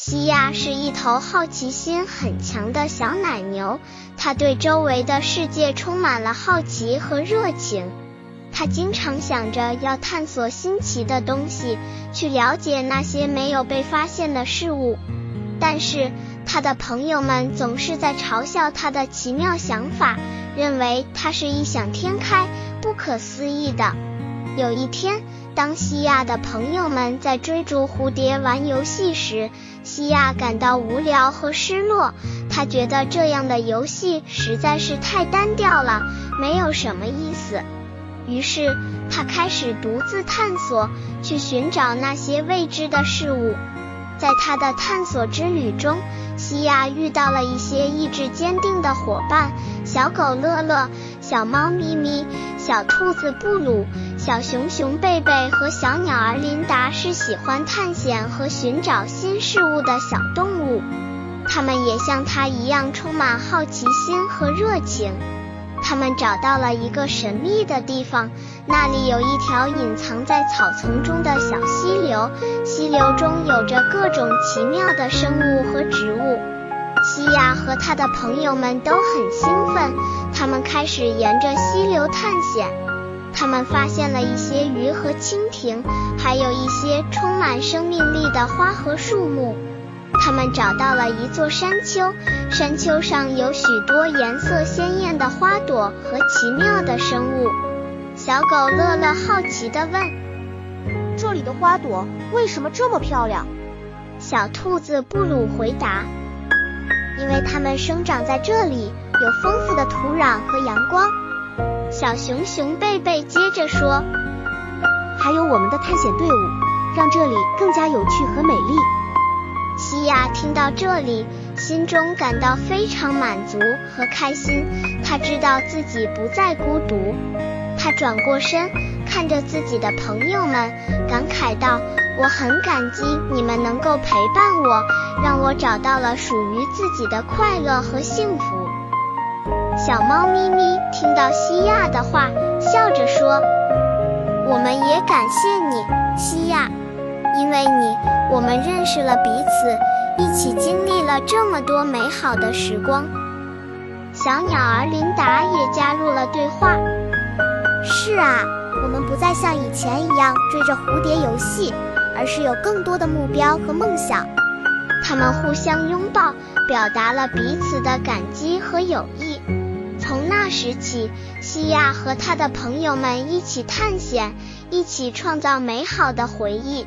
西亚是一头好奇心很强的小奶牛，它对周围的世界充满了好奇和热情。它经常想着要探索新奇的东西，去了解那些没有被发现的事物。但是，它的朋友们总是在嘲笑它的奇妙想法，认为它是异想天开、不可思议的。有一天，当西亚的朋友们在追逐蝴蝶玩游戏时，西亚感到无聊和失落。他觉得这样的游戏实在是太单调了，没有什么意思。于是，他开始独自探索，去寻找那些未知的事物。在他的探索之旅中，西亚遇到了一些意志坚定的伙伴：小狗乐乐、小猫咪咪、小兔子布鲁、小熊熊贝贝和小鸟儿琳达，是喜欢探险和寻找新事物的小动物。它们也像他一样充满好奇心和热情。他们找到了一个神秘的地方。那里有一条隐藏在草丛中的小溪流，溪流中有着各种奇妙的生物和植物。西亚和他的朋友们都很兴奋，他们开始沿着溪流探险。他们发现了一些鱼和蜻蜓，还有一些充满生命力的花和树木。他们找到了一座山丘，山丘上有许多颜色鲜艳的花朵和奇妙的生物。小狗乐乐好奇地问：“这里的花朵为什么这么漂亮？”小兔子布鲁回答：“因为它们生长在这里，有丰富的土壤和阳光。”小熊熊贝贝接着说：“还有我们的探险队伍，让这里更加有趣和美丽。”西亚听到这里，心中感到非常满足和开心，他知道自己不再孤独。他转过身，看着自己的朋友们，感慨道：“我很感激你们能够陪伴我，让我找到了属于自己的快乐和幸福。”小猫咪咪听到西亚的话，笑着说：“我们也感谢你，西亚，因为你，我们认识了彼此，一起经历了这么多美好的时光。”小鸟儿琳达也加入了对话。是啊，我们不再像以前一样追着蝴蝶游戏，而是有更多的目标和梦想。他们互相拥抱，表达了彼此的感激和友谊。从那时起，西亚和他的朋友们一起探险，一起创造美好的回忆。